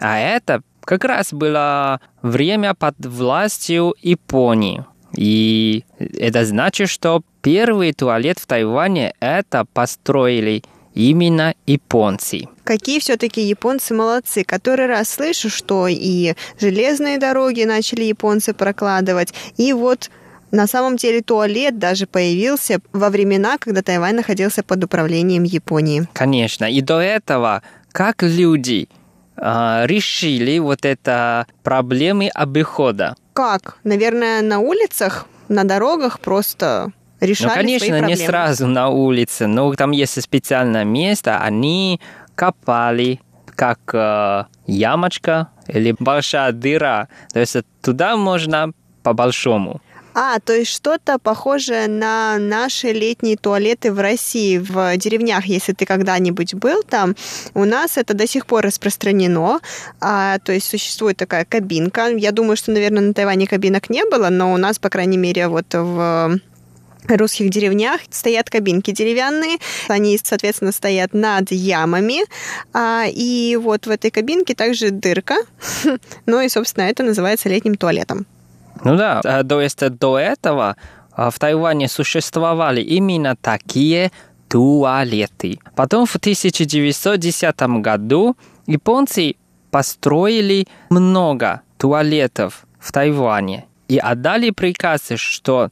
А это как раз было время под властью Японии. И это значит, что первый туалет в Тайване это построили именно японцы. Какие все-таки японцы молодцы. Который раз слышу, что и железные дороги начали японцы прокладывать, и вот на самом деле туалет даже появился во времена, когда Тайвань находился под управлением Японии. Конечно. И до этого, как люди э, решили вот это проблемы обихода? Как? Наверное, на улицах, на дорогах просто решали Ну, конечно, свои не проблемы. сразу на улице, но там есть специальное место, они копали как э, ямочка или большая дыра. То есть туда можно по-большому. А, то есть что-то похожее на наши летние туалеты в России, в деревнях, если ты когда-нибудь был там. У нас это до сих пор распространено. А, то есть существует такая кабинка. Я думаю, что, наверное, на Тайване кабинок не было, но у нас, по крайней мере, вот в русских деревнях стоят кабинки деревянные. Они, соответственно, стоят над ямами. А, и вот в этой кабинке также дырка. Ну и, собственно, это называется летним туалетом. Ну да, э, то есть до этого э, в Тайване существовали именно такие туалеты. Потом в 1910 году японцы построили много туалетов в Тайване и отдали приказ, что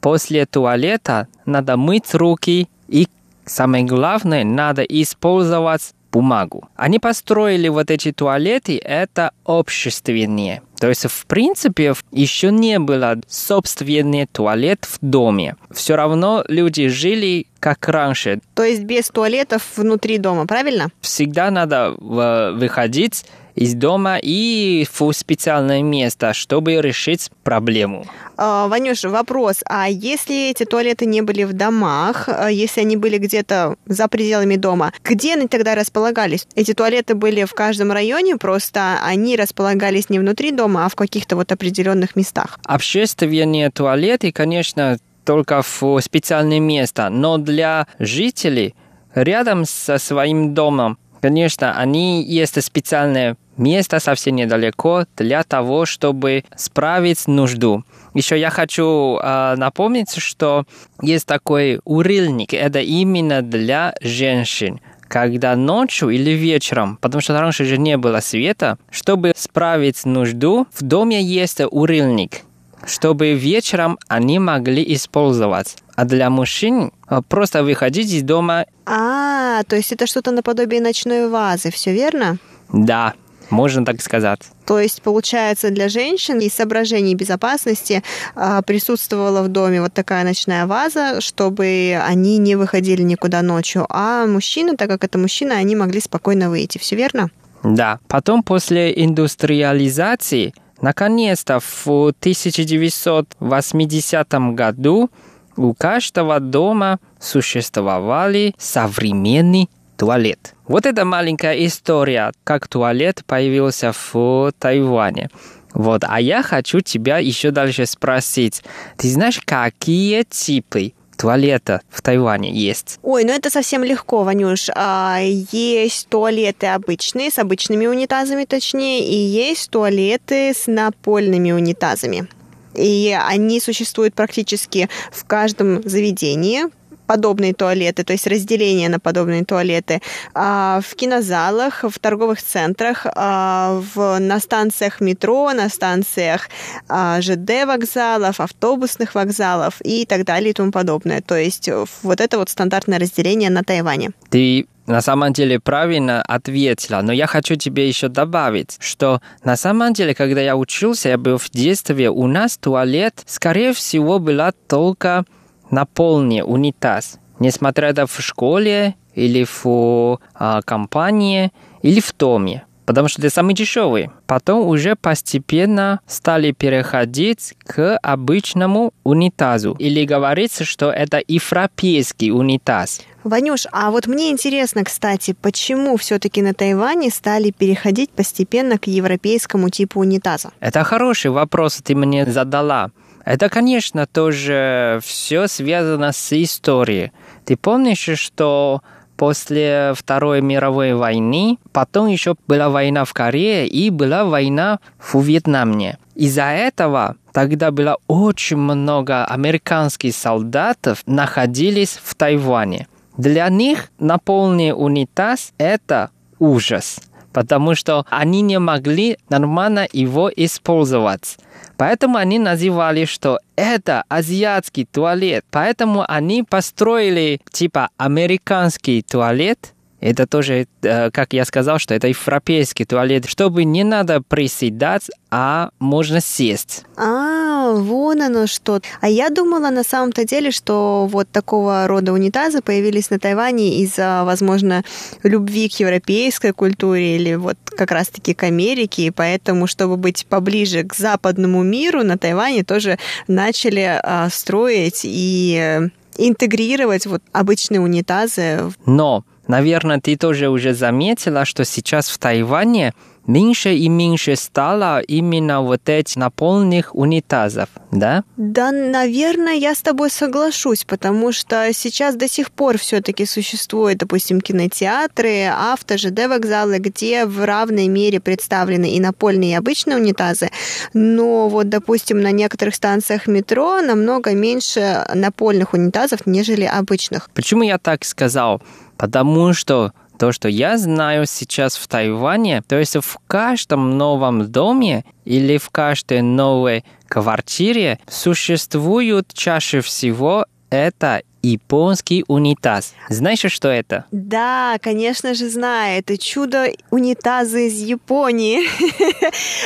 после туалета надо мыть руки и самое главное, надо использовать бумагу. Они построили вот эти туалеты, это общественные. То есть, в принципе, еще не было собственный туалет в доме. Все равно люди жили как раньше. То есть без туалетов внутри дома, правильно? Всегда надо э, выходить из дома и в специальное место, чтобы решить проблему. А, Ванюша, вопрос. А если эти туалеты не были в домах, а если они были где-то за пределами дома, где они тогда располагались? Эти туалеты были в каждом районе, просто они располагались не внутри дома, а в каких-то вот определенных местах. Общественные туалеты, конечно, только в специальное место, но для жителей рядом со своим домом, конечно, они есть специальное место совсем недалеко для того, чтобы справить нужду. Еще я хочу э, напомнить, что есть такой урильник. Это именно для женщин когда ночью или вечером, потому что раньше же не было света, чтобы справить нужду, в доме есть урильник, чтобы вечером они могли использовать. А для мужчин э, просто выходить из дома. А, то есть это что-то наподобие ночной вазы, все верно? Да, можно так сказать. То есть, получается, для женщин из соображений безопасности а, присутствовала в доме вот такая ночная ваза, чтобы они не выходили никуда ночью. А мужчины, так как это мужчины, они могли спокойно выйти. Все верно? Да. Потом после индустриализации, наконец-то в 1980 году у каждого дома существовали современный туалет. Вот эта маленькая история, как туалет появился в Тайване. Вот, а я хочу тебя еще дальше спросить. Ты знаешь, какие типы туалета в Тайване есть? Ой, ну это совсем легко, Ванюш. А, есть туалеты обычные, с обычными унитазами точнее, и есть туалеты с напольными унитазами. И они существуют практически в каждом заведении, подобные туалеты, то есть разделение на подобные туалеты а, в кинозалах, в торговых центрах, а, на станциях метро, на станциях а, ЖД вокзалов, автобусных вокзалов и так далее и тому подобное. То есть вот это вот стандартное разделение на Тайване. Ты на самом деле правильно ответила, но я хочу тебе еще добавить, что на самом деле, когда я учился, я был в детстве, у нас туалет, скорее всего, была только наполни унитаз, несмотря это в школе или в а, компании или в доме, потому что это самый дешевый. Потом уже постепенно стали переходить к обычному унитазу. Или говорится, что это европейский унитаз. Ванюш, а вот мне интересно, кстати, почему все-таки на Тайване стали переходить постепенно к европейскому типу унитаза? Это хороший вопрос, ты мне задала. Это, конечно, тоже все связано с историей. Ты помнишь, что после Второй мировой войны, потом еще была война в Корее и была война в Вьетнаме. Из-за этого тогда было очень много американских солдатов находились в Тайване. Для них наполненный унитаз – это ужас, потому что они не могли нормально его использовать. Поэтому они называли, что это азиатский туалет. Поэтому они построили типа американский туалет, это тоже, э, как я сказал, что это европейский туалет, чтобы не надо приседать, а можно сесть. А, вон оно что. А я думала на самом-то деле, что вот такого рода унитазы появились на Тайване из-за, возможно, любви к европейской культуре или вот как раз-таки к Америке, и поэтому, чтобы быть поближе к западному миру, на Тайване тоже начали а, строить и интегрировать вот обычные унитазы. Но Наверное, ты тоже уже заметила, что сейчас в Тайване меньше и меньше стало именно вот этих наполненных унитазов, да? Да, наверное, я с тобой соглашусь, потому что сейчас до сих пор все-таки существуют, допустим, кинотеатры, авто, ЖД вокзалы, где в равной мере представлены и напольные, и обычные унитазы, но вот, допустим, на некоторых станциях метро намного меньше напольных унитазов, нежели обычных. Почему я так сказал? Потому что то, что я знаю сейчас в Тайване, то есть в каждом новом доме или в каждой новой квартире существуют чаще всего это японский унитаз. Знаешь, что это? Да, конечно же знаю. Это чудо унитазы из Японии.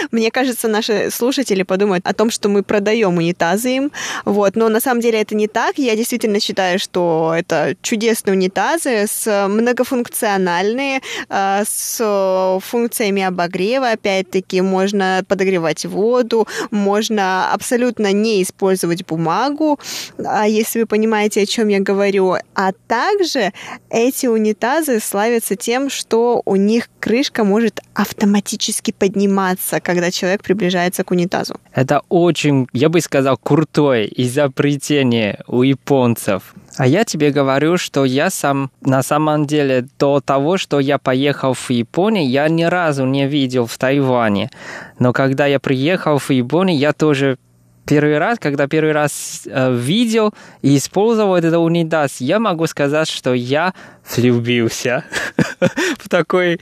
Мне кажется, наши слушатели подумают о том, что мы продаем унитазы им. Вот. Но на самом деле это не так. Я действительно считаю, что это чудесные унитазы с многофункциональные, э, с функциями обогрева. Опять-таки, можно подогревать воду, можно абсолютно не использовать бумагу. А если вы понимаете, о чем чем я говорю. А также эти унитазы славятся тем, что у них крышка может автоматически подниматься, когда человек приближается к унитазу. Это очень, я бы сказал, крутое изобретение у японцев. А я тебе говорю, что я сам на самом деле до того, что я поехал в Японию, я ни разу не видел в Тайване. Но когда я приехал в Японию, я тоже первый раз, когда первый раз э, видел и использовал этот унитаз, я могу сказать, что я влюбился в такой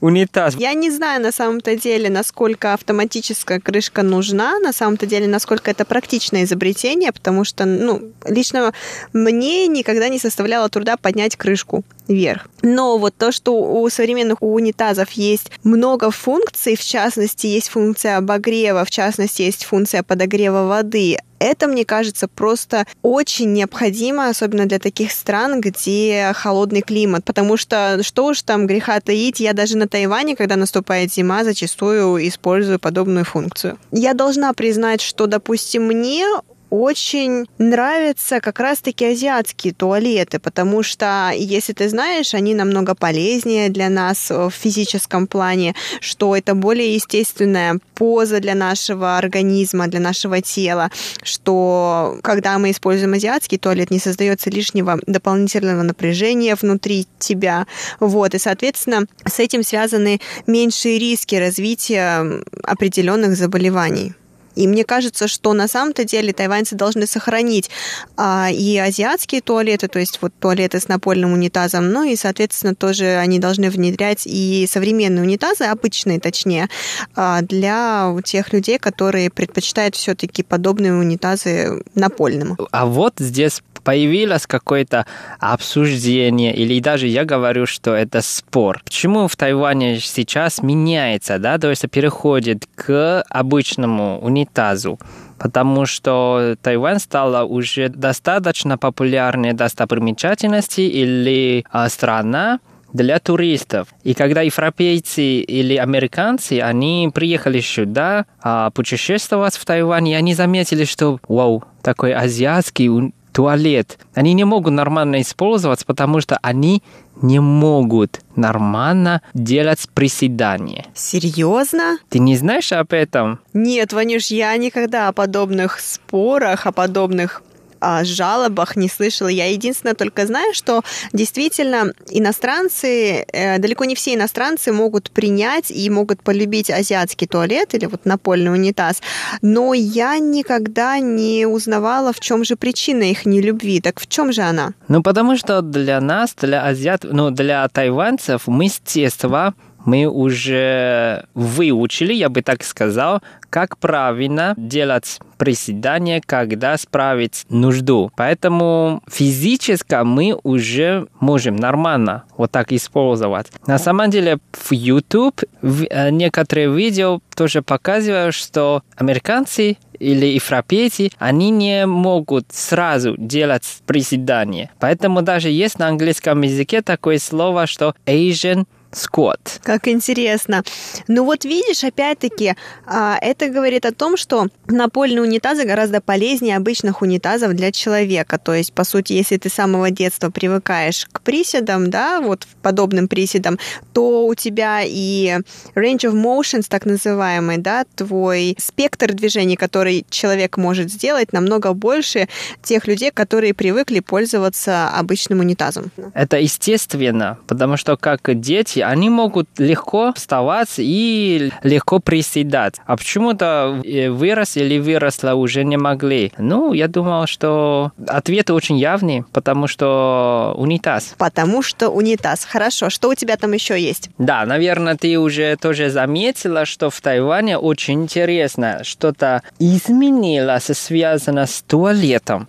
унитаз. Я не знаю на самом-то деле, насколько автоматическая крышка нужна, на самом-то деле, насколько это практичное изобретение, потому что, ну, лично мне никогда не составляло труда поднять крышку вверх. Но вот то, что у современных унитазов есть много функций, в частности, есть функция обогрева, в частности, есть функция подогрева нагрева воды. Это, мне кажется, просто очень необходимо, особенно для таких стран, где холодный климат, потому что что уж там греха таить, я даже на Тайване, когда наступает зима, зачастую использую подобную функцию. Я должна признать, что, допустим, мне очень нравятся как раз-таки азиатские туалеты, потому что, если ты знаешь, они намного полезнее для нас в физическом плане, что это более естественная поза для нашего организма, для нашего тела, что когда мы используем азиатский туалет, не создается лишнего дополнительного напряжения внутри тебя. Вот, и, соответственно, с этим связаны меньшие риски развития определенных заболеваний. И мне кажется, что на самом-то деле тайваньцы должны сохранить а, и азиатские туалеты, то есть вот туалеты с напольным унитазом, ну и, соответственно, тоже они должны внедрять и современные унитазы, обычные точнее, а, для тех людей, которые предпочитают все-таки подобные унитазы напольным. А вот здесь появилось какое-то обсуждение, или даже я говорю, что это спор. Почему в Тайване сейчас меняется, да, то есть переходит к обычному унитазу? потому что Тайвань стала уже достаточно популярной достопримечательности или а, страна, для туристов. И когда европейцы или американцы, они приехали сюда а, путешествовать в Тайвань, и они заметили, что, вау, такой азиатский туалет. Они не могут нормально использовать, потому что они не могут нормально делать приседания. Серьезно? Ты не знаешь об этом? Нет, Ванюш, я никогда о подобных спорах, о подобных о жалобах не слышала. Я единственное только знаю, что действительно иностранцы, э, далеко не все иностранцы могут принять и могут полюбить азиатский туалет или вот напольный унитаз, но я никогда не узнавала, в чем же причина их нелюбви. Так в чем же она? Ну, потому что для нас, для азиат, ну, для тайванцев мы с детства мы уже выучили, я бы так сказал, как правильно делать приседания, когда справить нужду. Поэтому физически мы уже можем нормально вот так использовать. На самом деле в YouTube э, некоторые видео тоже показывают, что американцы или европейцы, они не могут сразу делать приседания. Поэтому даже есть на английском языке такое слово, что Asian Скотт. Как интересно. Ну вот видишь, опять-таки, а, это говорит о том, что напольные унитазы гораздо полезнее обычных унитазов для человека. То есть, по сути, если ты с самого детства привыкаешь к приседам, да, вот подобным приседам, то у тебя и range of motions, так называемый, да, твой спектр движений, который человек может сделать, намного больше тех людей, которые привыкли пользоваться обычным унитазом. Это естественно, потому что как дети, они могут легко вставать и легко приседать. А почему-то э, вырос или выросла уже не могли. Ну, я думал, что ответ очень явный, потому что унитаз. Потому что унитаз. Хорошо. Что у тебя там еще есть? Да, наверное, ты уже тоже заметила, что в Тайване очень интересно, что-то изменилось, связано с туалетом.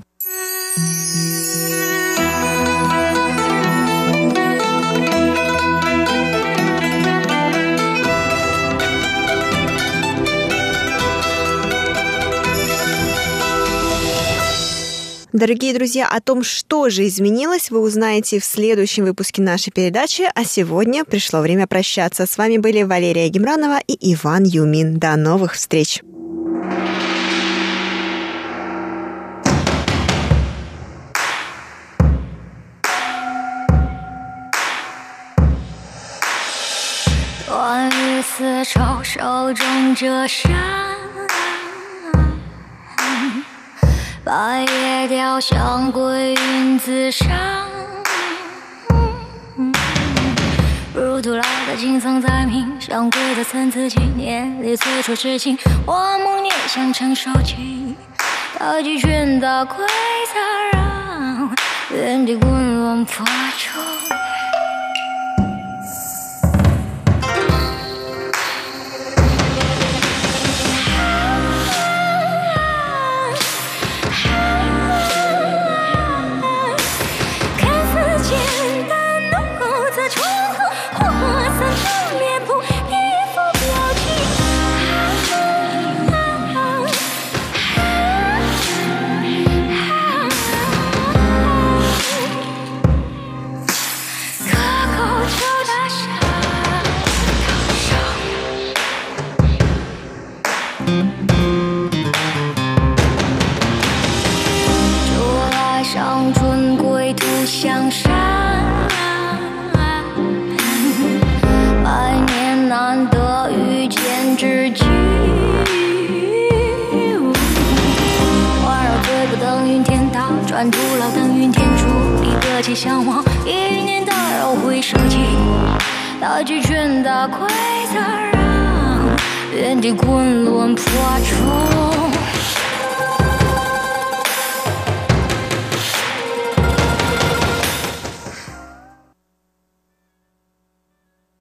Дорогие друзья, о том, что же изменилось, вы узнаете в следующем выпуске нашей передачи. А сегодня пришло время прощаться. С вами были Валерия Гемранова и Иван Юмин. До новых встреч! Дуэцы 嘲笑中折扇。白 叶雕像归云自上，如土老的青松在冥想柜的参差纪念里，最初至今，我梦念想承受起大击拳打溃 zar 让，原地滚轮破除。向往一念打扰会首弃，大智圈打规则，让原地滚轮破除。